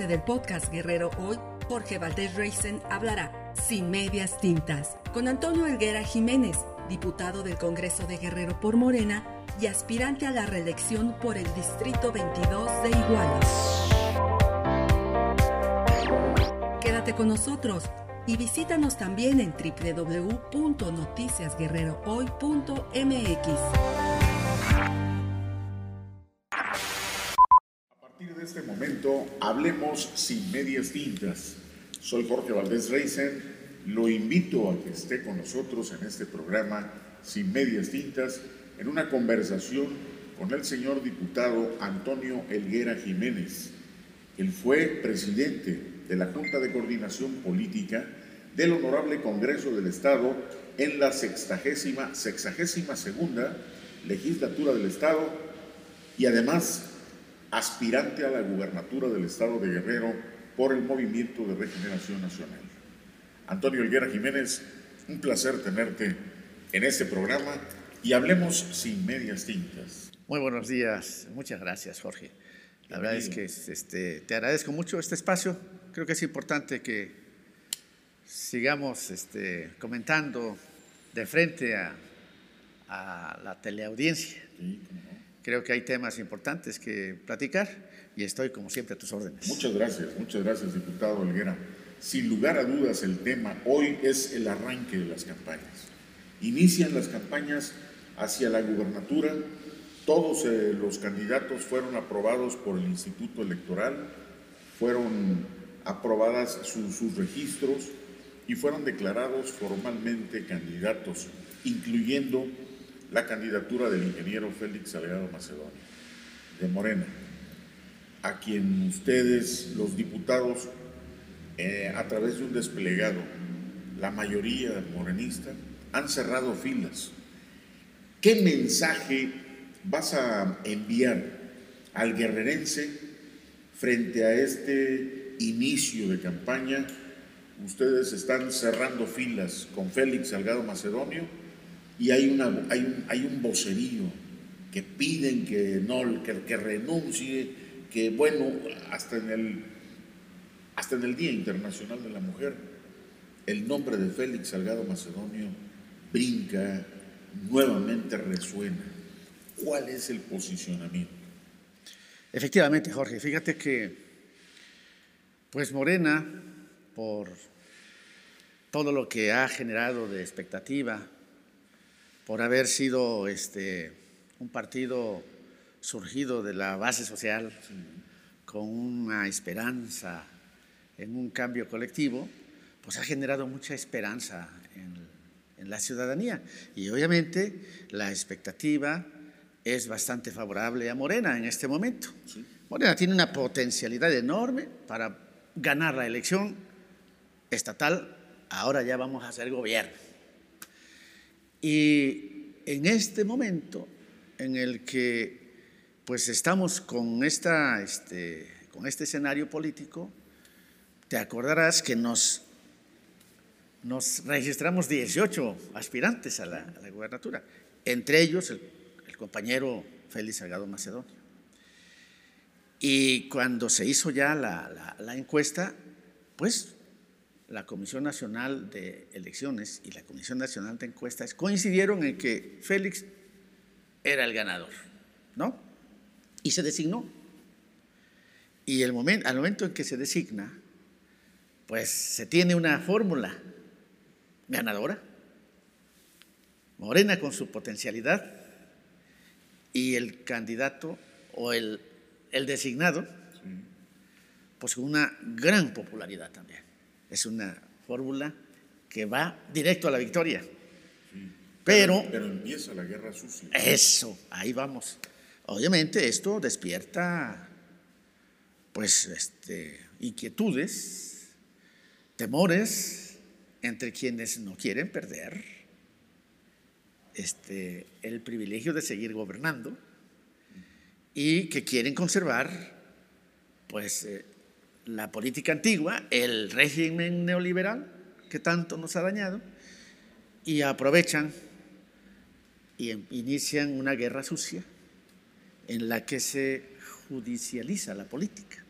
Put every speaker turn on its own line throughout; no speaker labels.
12 del podcast Guerrero Hoy, Jorge Valdés Reisen hablará sin medias tintas con Antonio Elguera Jiménez, diputado del Congreso de Guerrero por Morena y aspirante a la reelección por el Distrito 22 de Iguala. Quédate con nosotros y visítanos también en www.noticiasguerrerohoy.mx.
este momento, hablemos sin medias tintas. Soy Jorge Valdés Reisen. Lo invito a que esté con nosotros en este programa sin medias tintas, en una conversación con el señor diputado Antonio Elguera Jiménez. Él fue presidente de la Junta de Coordinación Política del Honorable Congreso del Estado en la sexagésima, sexagésima segunda legislatura del Estado y además aspirante a la gubernatura del Estado de Guerrero por el Movimiento de Regeneración Nacional. Antonio Elguera Jiménez, un placer tenerte en este programa y hablemos sin medias tintas.
Muy buenos días, muchas gracias Jorge. La verdad es que este, te agradezco mucho este espacio. Creo que es importante que sigamos este, comentando de frente a, a la teleaudiencia. Creo que hay temas importantes que platicar y estoy como siempre a tus órdenes.
Muchas gracias, muchas gracias, diputado Olguera. Sin lugar a dudas, el tema hoy es el arranque de las campañas. Inician las campañas hacia la gubernatura todos eh, los candidatos fueron aprobados por el Instituto Electoral, fueron aprobadas sus registros y fueron declarados formalmente candidatos, incluyendo la candidatura del ingeniero Félix Salgado Macedonio, de Morena, a quien ustedes, los diputados, eh, a través de un desplegado, la mayoría morenista, han cerrado filas. ¿Qué mensaje vas a enviar al guerrerense frente a este inicio de campaña? Ustedes están cerrando filas con Félix Salgado Macedonio y hay, una, hay, un, hay un vocerío que piden que no, que, que renuncie, que bueno, hasta en, el, hasta en el Día Internacional de la Mujer, el nombre de Félix Salgado Macedonio brinca, nuevamente resuena. ¿Cuál es el posicionamiento?
Efectivamente, Jorge, fíjate que, pues Morena, por todo lo que ha generado de expectativa, por haber sido este, un partido surgido de la base social, con una esperanza en un cambio colectivo, pues ha generado mucha esperanza en, en la ciudadanía. Y obviamente la expectativa es bastante favorable a Morena en este momento. Morena tiene una potencialidad enorme para ganar la elección estatal. Ahora ya vamos a hacer gobierno. Y en este momento en el que pues estamos con, esta, este, con este escenario político, te acordarás que nos, nos registramos 18 aspirantes a la, a gubernatura, entre ellos el compañero Félix Salgado Macedonio. Y cuando se hizo ya la, la, encuesta, pues la Comisión Nacional de Elecciones y la Comisión Nacional de Encuestas coincidieron en que Félix era el ganador, ¿no? Y se designó. Y el momento, al momento en que se designa, pues se tiene una fórmula ganadora. Morena con su potencialidad y el candidato o el, el designado, pues con una gran popularidad también. Es una fórmula que va directo a la victoria. Pero,
pero, empieza la guerra sucia.
Eso, ahí vamos. Obviamente esto despierta pues este, inquietudes, temores entre quienes no quieren perder este, el privilegio de seguir gobernando y que quieren conservar pues eh, la política antigua, el régimen neoliberal que tanto nos ha dañado y aprovechan y em, inician una guerra sucia en la que se judicializa la política.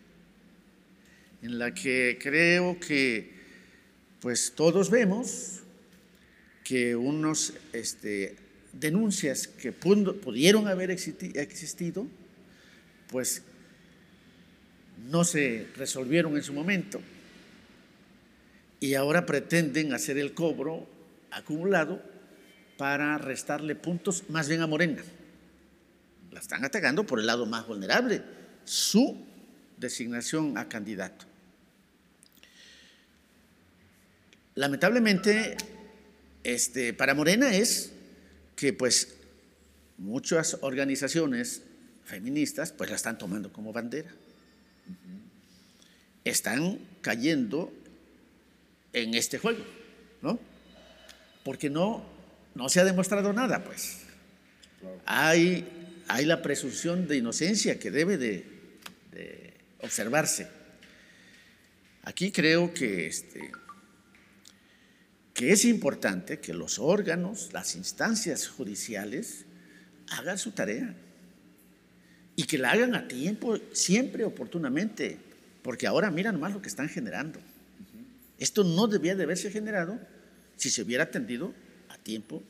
en la que creo que pues todos vemos que unos este, denuncias que pudieron haber existido, pues no se resolvieron en su momento y ahora pretenden hacer el cobro acumulado para restarle puntos más bien a Morena. La están atacando por el lado más vulnerable, su designación a candidato. Lamentablemente, este, para Morena es que pues muchas organizaciones feministas pues la están tomando como bandera. Están cayendo en este juego, ¿no? Porque no, no se ha demostrado nada, pues. Hay, hay la presunción de inocencia que debe de, observarse. Aquí creo que este, que es importante que los órganos, las instancias judiciales, hagan su tarea y que la hagan a tiempo, siempre oportunamente, porque ahora miran más lo que están generando. Esto no debía de haberse generado si se hubiera atendido a tiempo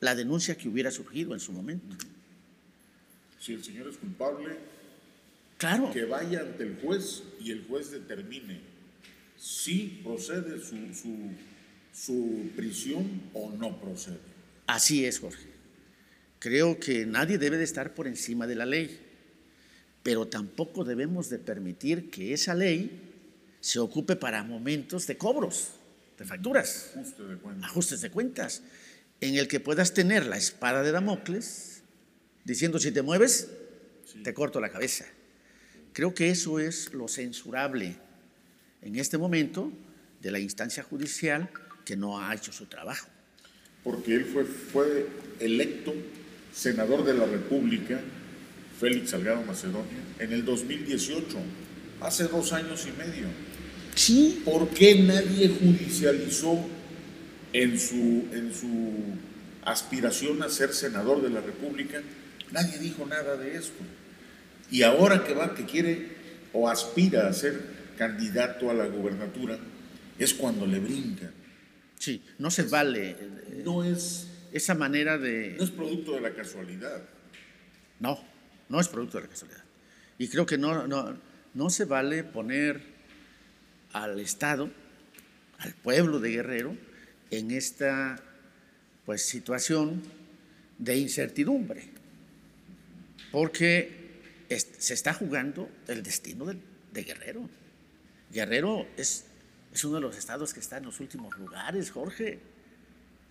la denuncia que hubiera surgido en su momento.
Si el señor es culpable,
claro.
que vaya ante el juez y el juez determine si procede su su prisión o no procede.
Así es, Jorge. Creo que nadie debe de estar por encima de la ley, pero tampoco debemos de permitir que esa ley se ocupe para momentos de cobros, de facturas, ajustes de cuentas, en el que puedas tener la espada de Damocles diciendo si te mueves, te corto la cabeza. Creo que eso es lo censurable en este momento de la instancia judicial que no ha hecho su trabajo.
Porque él fue, fue electo senador de la República, Félix Salgado Macedonia, en el 2018, hace dos años y medio.
Sí.
¿Por qué nadie judicializó en su, en su aspiración a ser senador de la República? Nadie dijo nada de esto. Y ahora que va, que quiere o aspira a ser candidato a la gubernatura, es cuando le brinca.
Sí, no se vale.
Eh, no es.
Esa manera de.
No es producto de la casualidad.
No, no es producto de la casualidad. Y creo que no, no, no se vale poner al Estado, al pueblo de Guerrero, en esta pues, situación de incertidumbre. Porque se está jugando el destino de Guerrero. Guerrero es es uno de los estados que está en los últimos lugares, Jorge.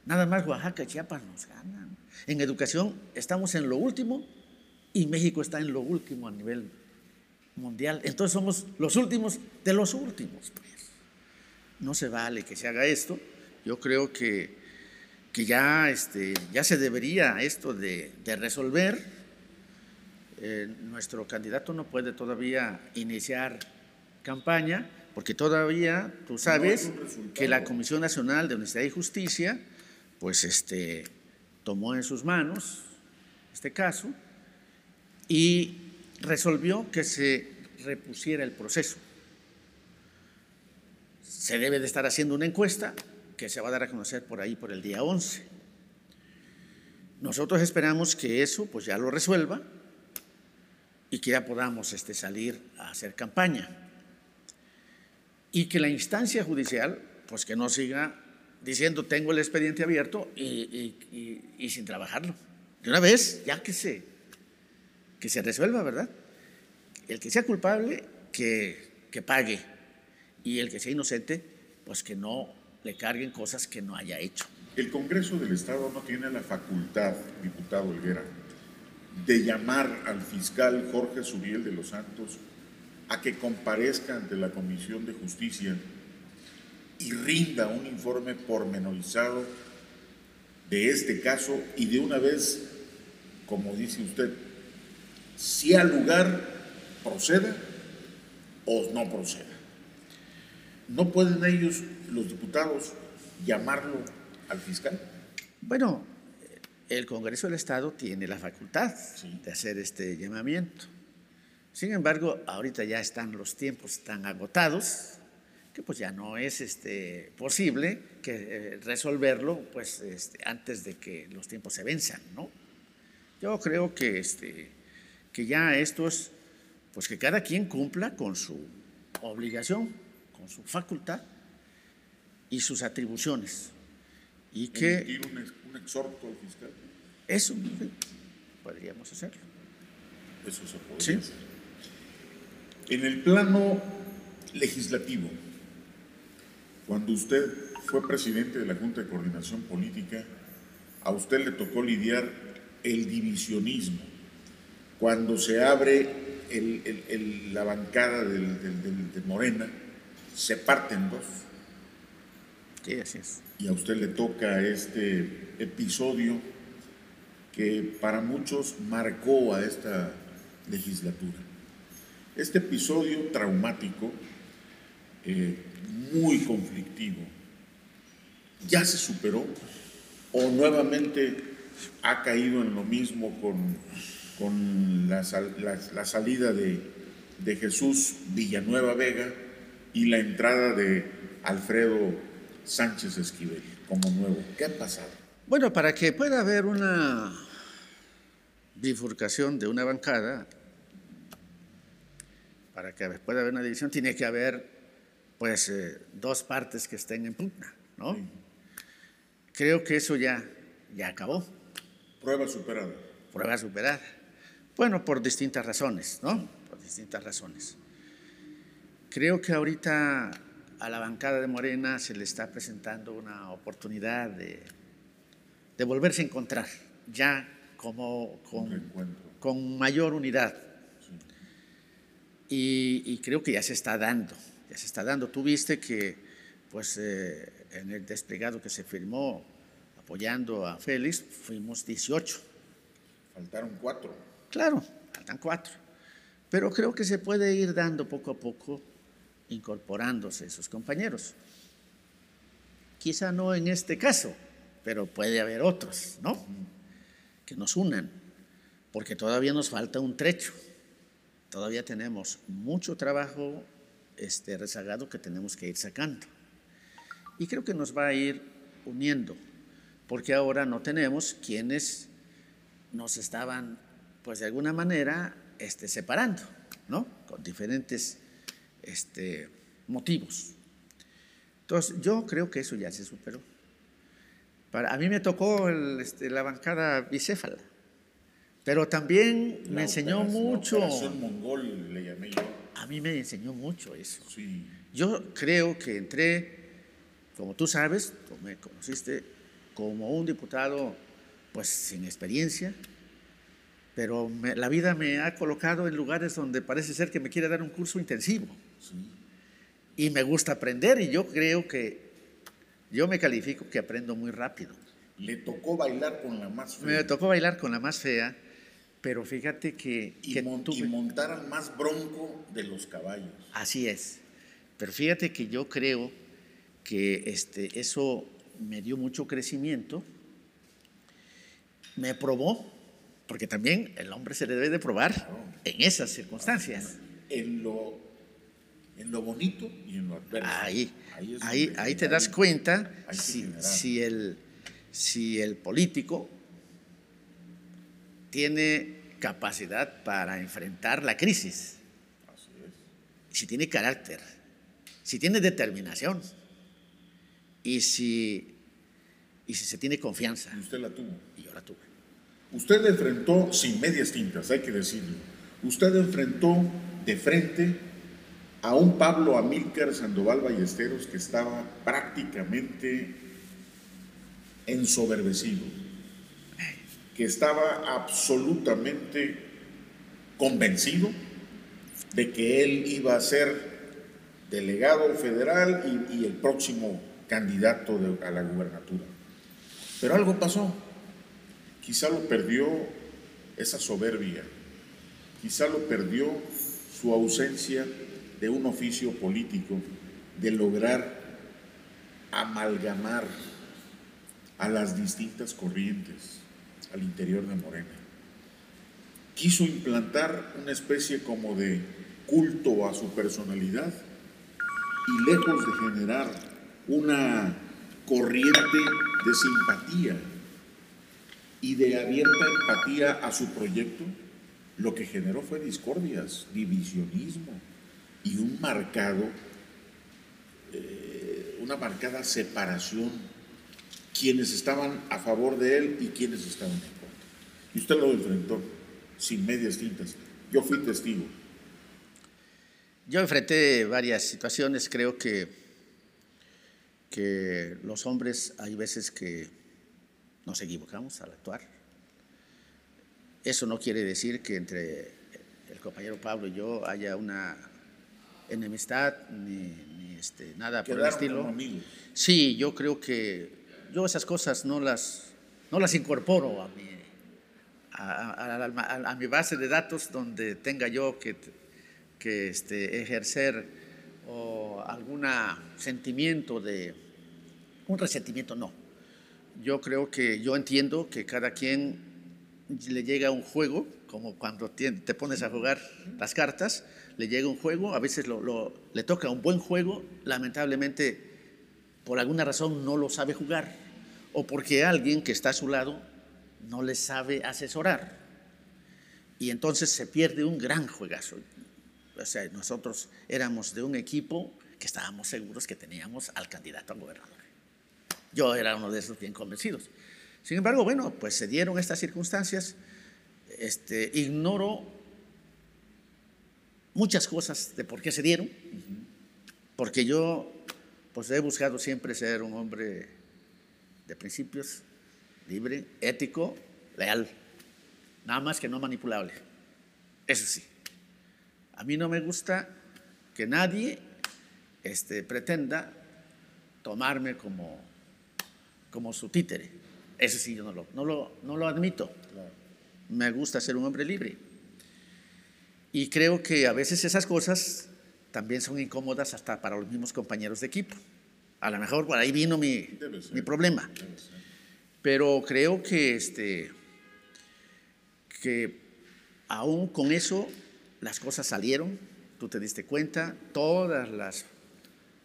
Nada más Oaxaca y Chiapas nos ganan. En educación estamos en lo último y México está en lo último a nivel mundial. Entonces somos los últimos de los últimos. Pues. No se vale que se haga esto. Yo creo que, que ya, este, ya se debería esto de, resolver. Eh, nuestro candidato no puede todavía iniciar campaña porque todavía tú sabes que la Comisión Nacional de Honestidad y Justicia, pues este, tomó en sus manos este caso y resolvió que se repusiera el proceso. Se debe de estar haciendo una encuesta que se va a dar a conocer por ahí por el día 11. Nosotros esperamos que eso pues ya lo resuelva y que ya podamos este, salir a hacer campaña y que la instancia judicial, pues que no siga diciendo tengo el expediente abierto y, sin trabajarlo. De una vez, ya que se, que se resuelva, ¿verdad? El que sea culpable, que, que pague. Y el que sea inocente, pues que no le carguen cosas que no haya hecho.
El Congreso del Estado no tiene la facultad, diputado Olguera, de llamar al fiscal Jorge Subiel de los Santos a que comparezca ante la Comisión de Justicia y rinda un informe pormenorizado de este caso y de una vez, como dice usted, si al lugar proceda o no proceda. ¿No pueden ellos, los diputados, llamarlo al fiscal?
Bueno, el Congreso del Estado tiene la facultad de hacer este llamamiento Sin embargo, ahorita ya están los tiempos tan agotados que pues ya no es este, posible que, eh, resolverlo pues, este, antes de que los tiempos se venzan, ¿no? Yo creo que, este, que ya esto es, pues que cada quien cumpla con su obligación, con su facultad y sus atribuciones. Y que...
Un, un exhorto al fiscal.
Eso podríamos hacerlo.
Eso se podría hacer. En el plano legislativo, cuando usted fue presidente de la Junta de Coordinación Política, a usted le tocó lidiar el divisionismo. Cuando se abre la bancada de Morena, se parten dos.
Sí, así es.
Y a usted le toca este episodio que para muchos marcó a esta legislatura. Este episodio traumático eh, muy conflictivo. ¿Ya se superó? ¿O nuevamente ha caído en lo mismo con, con la, salida de, de Jesús Villanueva Vega y la entrada de Alfredo Sánchez Esquivel como nuevo? ¿Qué ha pasado?
Bueno, para que pueda haber una bifurcación de una bancada, para que pueda haber una división, tiene que haber pues eh, dos partes que estén en pugna, ¿no? Creo que eso ya, ya acabó.
Prueba superada.
Prueba superada. Bueno, por distintas razones, ¿no? Por distintas razones. Creo que ahorita a la bancada de Morena se le está presentando una oportunidad de, de volverse a encontrar, ya como con, con mayor unidad. Y, y creo que ya se está dando se está dando. Tú viste que pues, eh, en el desplegado que se firmó apoyando a Félix fuimos 18.
Faltaron cuatro.
Claro, faltan cuatro. Pero creo que se puede ir dando poco a poco, incorporándose esos compañeros. Quizá no en este caso, pero puede haber otros, ¿no? Que nos unan, porque todavía nos falta un trecho. Todavía tenemos mucho trabajo este, rezagado que tenemos que ir sacando. Y creo que nos va a ir uniendo, porque ahora no tenemos quienes nos estaban, pues de alguna manera, este, separando, ¿no? Con diferentes este, motivos. Entonces, yo creo que eso ya se superó. Para, a mí me tocó este, la bancada bicéfala, pero también me enseñó mucho.
mongol le llamé yo
a mí me enseñó mucho eso. Yo creo que entré, como tú sabes, tú me conociste como un diputado pues sin experiencia, pero la vida me ha colocado en lugares donde parece ser que me quiere dar un curso intensivo. Y me gusta aprender y yo creo que yo me califico que aprendo muy rápido.
Le tocó bailar con la más fea.
Me tocó bailar con la más fea pero fíjate que...
Y, montar al más bronco de los caballos.
Así es. Pero fíjate que yo creo que este, eso me dio mucho crecimiento, me probó, porque también el hombre se le debe de probar en esas circunstancias.
En lo, en lo bonito y en lo adverso.
Ahí, ahí, ahí, te das cuenta si, si, el, si el político tiene capacidad para enfrentar la crisis. Así es. Si tiene carácter, si tiene determinación y si, y si se tiene confianza.
Y usted la tuvo.
Y yo la tuve.
Usted enfrentó sin medias tintas, hay que decirlo. Usted enfrentó de frente a un Pablo Amílcar Sandoval Ballesteros que estaba prácticamente ensoberbecido que estaba absolutamente convencido de que él iba a ser delegado federal y, el próximo candidato a la gubernatura. Pero algo pasó. Quizá lo perdió esa soberbia, quizá lo perdió su ausencia de un oficio político, de lograr amalgamar a las distintas corrientes al interior de Morena. quiso implantar una especie como de culto a su personalidad y lejos de generar una corriente de simpatía y de abierta empatía a su proyecto, lo que generó fue discordias, divisionismo y un marcado, eh, una marcada separación, quienes estaban a favor de él y quienes estaban en contra. Y usted lo enfrentó sin medias tintas. Yo fui testigo.
Yo enfrenté varias situaciones, creo que, que los hombres hay veces que nos equivocamos al actuar. Eso no quiere decir que entre el compañero Pablo y yo haya una enemistad ni, este, nada por el estilo. Sí, yo creo que yo esas cosas no las, no las incorporo a mi, a, mi base de datos donde tenga yo que, que este, ejercer o algún sentimiento de, un resentimiento, no. Yo creo que yo entiendo que cada quien le llega un juego, como cuando te, pones a jugar las cartas, le llega un juego, a veces le toca un buen juego, lamentablemente por alguna razón no lo sabe jugar, o porque alguien que está a su lado no le sabe asesorar. Y entonces se pierde un gran juegazo. O sea, nosotros éramos de un equipo que estábamos seguros que teníamos al candidato a gobernador. Yo era uno de esos bien convencidos. Sin embargo, bueno, pues se dieron estas circunstancias. Este, ignoro muchas cosas de por qué se dieron, porque yo pues he buscado siempre ser un hombre de principios, libre, ético, leal, nada más que no manipulable. Eso sí. A mí no me gusta que nadie este, pretenda tomarme como, como su títere. Eso sí, yo no lo, no lo, no lo admito. Me gusta ser un hombre libre. Y creo que a veces esas cosas también son incómodas hasta para los mismos compañeros de equipo. A lo mejor por ahí vino mi, mi problema. Pero creo que, este, que aún con eso las cosas salieron, tú te diste cuenta, todas las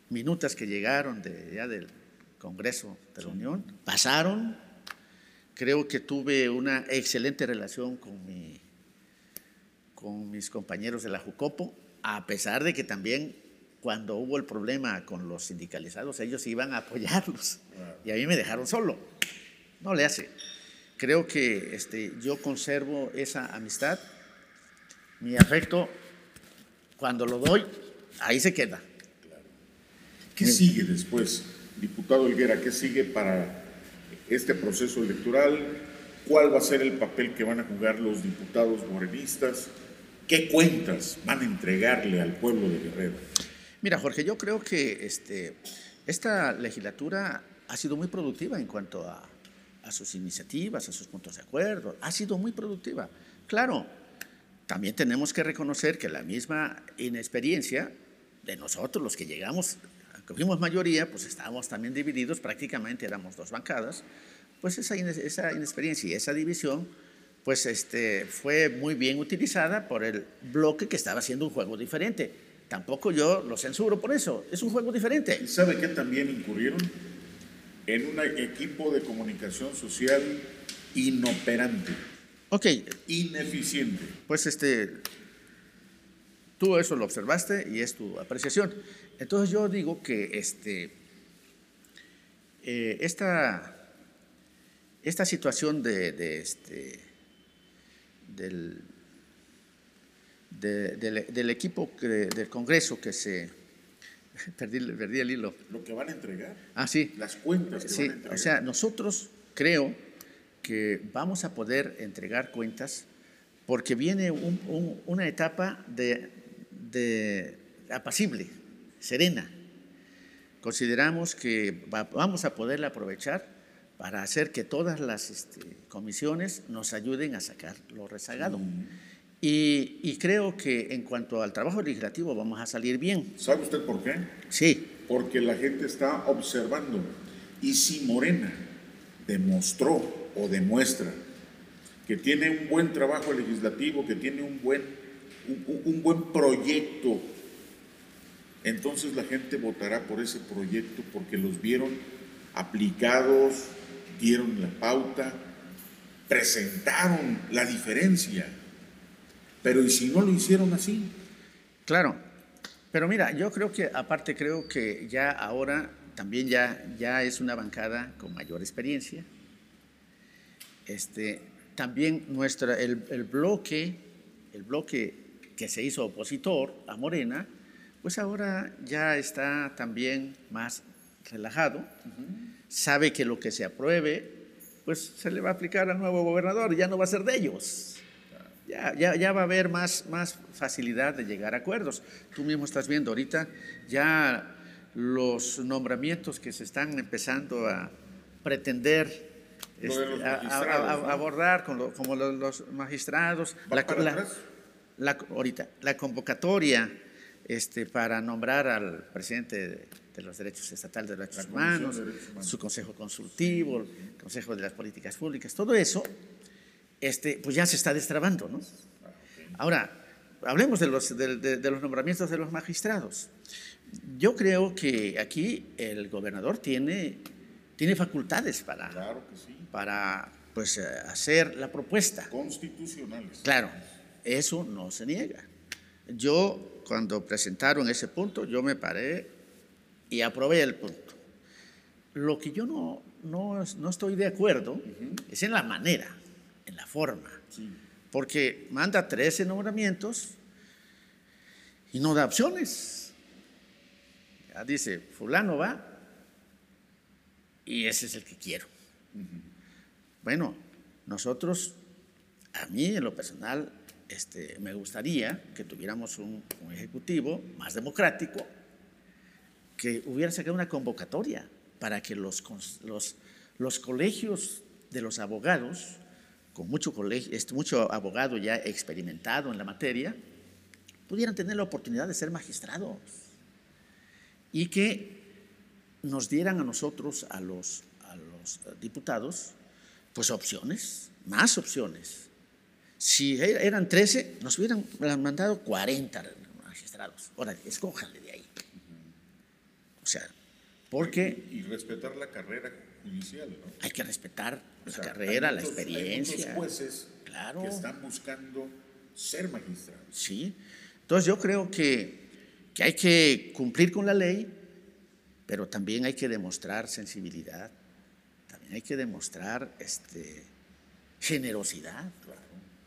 minutas que llegaron de, ya del Congreso de la Unión pasaron. Creo que tuve una excelente relación con, mi, con mis compañeros de la Jucopo, a pesar de que también cuando hubo el problema con los sindicalizados, ellos iban a apoyarlos y a mí me dejaron solo. No le hace. Creo que este, yo conservo esa amistad, mi afecto, cuando lo doy, ahí se queda.
¿Qué sigue después, diputado Helguera? ¿Qué sigue para este proceso electoral? ¿Cuál va a ser el papel que van a jugar los diputados morenistas? ¿Qué cuentas van a entregarle al pueblo de Guerrero?
Mira, Jorge, yo creo que este, esta legislatura ha sido muy productiva en cuanto a a sus iniciativas, a sus puntos de acuerdo. Ha sido muy productiva. Claro, también tenemos que reconocer que la misma inexperiencia de nosotros, los que llegamos, que fuimos mayoría, pues estábamos también divididos, prácticamente éramos dos bancadas, pues esa, esa inexperiencia y esa división, pues este, fue muy bien utilizada por el bloque que estaba haciendo un juego diferente. Tampoco yo lo censuro por eso, es un juego diferente.
¿Y sabe qué también incurrieron? en un equipo de comunicación social inoperante.
Ok.
Ineficiente.
Pues este, tú eso lo observaste y es tu apreciación. Entonces yo digo que este, eh, esta, esta situación de, este, del, del equipo del Congreso que se perdí, perdí, el hilo.
Lo que van a entregar.
Ah, sí.
Las cuentas que
sí,
van a entregar.
O sea, nosotros creo que vamos a poder entregar cuentas porque viene una etapa de, de, apacible, serena. Consideramos que vamos a poderla aprovechar para hacer que todas las este, comisiones nos ayuden a sacar lo rezagado. Y, creo que en cuanto al trabajo legislativo vamos a salir bien.
¿Sabe usted por qué?
Sí.
Porque la gente está observando. Y si Morena demostró o demuestra que tiene un buen trabajo legislativo, que tiene un buen, un, buen proyecto, entonces la gente votará por ese proyecto porque los vieron aplicados, dieron la pauta, presentaron la diferencia. Pero ¿y si no lo hicieron así?
Claro, pero mira, yo creo que aparte creo que ya ahora también ya, ya es una bancada con mayor experiencia. Este, también nuestra, el, bloque, el bloque que se hizo opositor a Morena, pues ahora ya está también más relajado, sabe que lo que se apruebe, pues se le va a aplicar al nuevo gobernador, ya no va a ser de ellos. Ya, ya, ya, va a haber más, más facilidad de llegar a acuerdos. Tú mismo estás viendo ahorita ya los nombramientos que se están empezando a pretender este, abordar como los, magistrados. La, la, ahorita, la convocatoria este, para nombrar al presidente de, los derechos estatales de los derechos humanos, su consejo consultivo, el consejo de las políticas públicas, todo eso, este, pues ya se está destrabando, ¿no? Ahora, hablemos de los, de los nombramientos de los magistrados. Yo creo que aquí el gobernador tiene, tiene facultades para, para pues, eh, hacer la propuesta.
Constitucionales.
Claro, eso no se niega. Yo, cuando presentaron ese punto, yo me paré y aprobé el punto. Lo que yo no, no, no estoy de acuerdo es en la manera, en la forma. Porque manda 13 nombramientos y no da opciones dice, fulano va y ese es el que quiero. Bueno, nosotros, a mí en lo personal, este, me gustaría que tuviéramos un, ejecutivo más democrático, que hubiera sacado una convocatoria para que los, los, los colegios de los abogados, con mucho, colegio, este, mucho abogado ya experimentado en la materia, pudieran tener la oportunidad de ser magistrados y que nos dieran a nosotros, a los, a los diputados, pues opciones, más opciones. Si eran 13, nos hubieran mandado 40 magistrados. Ahora, escójanle de ahí. O sea, porque...
Y, respetar la carrera judicial, ¿no?
Hay que respetar la carrera, la experiencia.
Hay jueces claro. que están buscando ser magistrados.
Sí. Entonces yo creo que que hay que cumplir con la ley, pero también hay que demostrar sensibilidad, también hay que demostrar este, generosidad.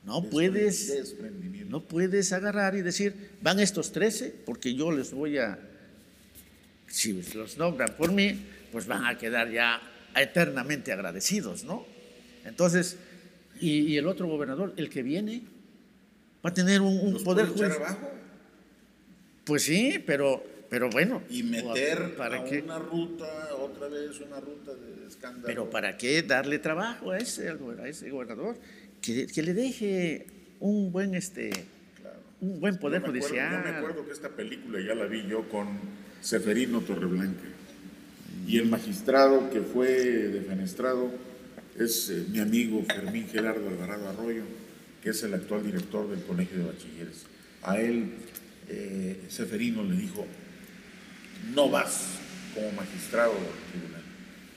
No puedes, no puedes agarrar y decir, van estos 13, porque yo les voy a, si los nombran por mí, pues van a quedar ya eternamente agradecidos, ¿no? Entonces, y, el otro gobernador, el que viene, va a tener un, poder judicial. Pues sí, pero, pero bueno.
Y meter ¿para una ruta, otra vez una ruta de escándalo.
Pero ¿para qué darle trabajo a ese, a ese gobernador? Que, que, le deje un buen, este, un buen poder judicial.
yo me acuerdo que esta película ya la vi yo con Seferino Torreblanca. Y el magistrado que fue defenestrado es eh, mi amigo Fermín Gerardo Alvarado Arroyo, que es el actual director del Colegio de Bachilleres. A él eh, Seferino le dijo, no vas como magistrado del tribunal.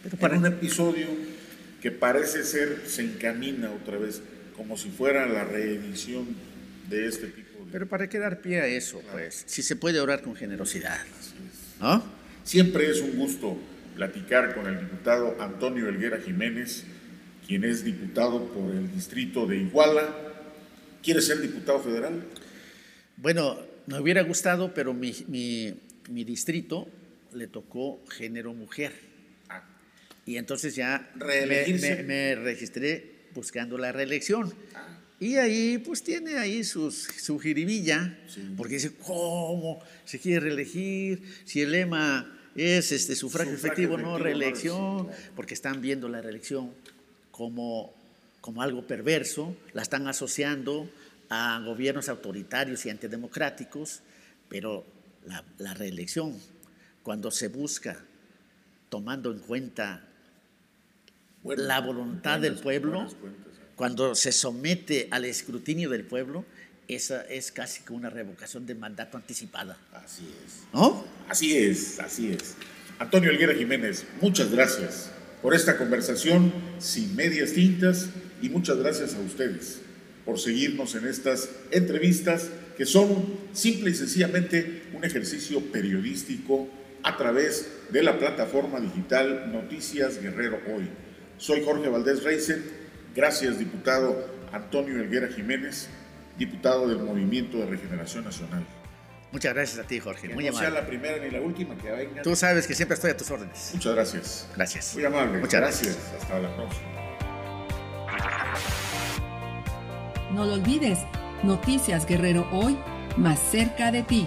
Pero para un episodio que parece ser, se encamina otra vez, como si fuera la reedición de este tipo de...
Pero ¿para qué dar pie a eso? Pues, si se puede orar con generosidad.
Siempre es un gusto platicar con el diputado Antonio Elguera Jiménez, quien es diputado por el distrito de Iguala. ¿Quiere ser diputado federal?
Bueno, me hubiera gustado, pero mi, mi, distrito le tocó género mujer. Ah. Y entonces ya me, me, registré buscando la reelección. Y ahí, pues tiene ahí sus, su jiribilla, porque dice, ¿cómo se quiere reelegir? Si el lema es este sufragio, efectivo, no reelección, porque están viendo la reelección como, como algo perverso, la están asociando a gobiernos autoritarios y antidemocráticos, pero la, reelección, cuando se busca tomando en cuenta la voluntad del pueblo, cuando se somete al escrutinio del pueblo, esa es casi como una revocación de mandato anticipada.
Así es.
¿No?
Así es, así es. Antonio Elguera Jiménez, muchas gracias por esta conversación sin medias tintas y muchas gracias a ustedes por seguirnos en estas entrevistas que son simple y sencillamente un ejercicio periodístico a través de la plataforma digital Noticias Guerrero Hoy. Soy Jorge Valdés Reisen. Gracias, diputado Antonio Elguera Jiménez, diputado del Movimiento de Regeneración Nacional.
Muchas gracias a ti, Jorge.
Que
Muy
no
amable.
sea la primera ni la última que venga.
Tú sabes que siempre estoy a tus órdenes.
Muchas gracias.
Gracias.
Muy amable.
Muchas gracias.
Hasta la próxima.
No lo olvides, Noticias Guerrero Hoy, más cerca de ti.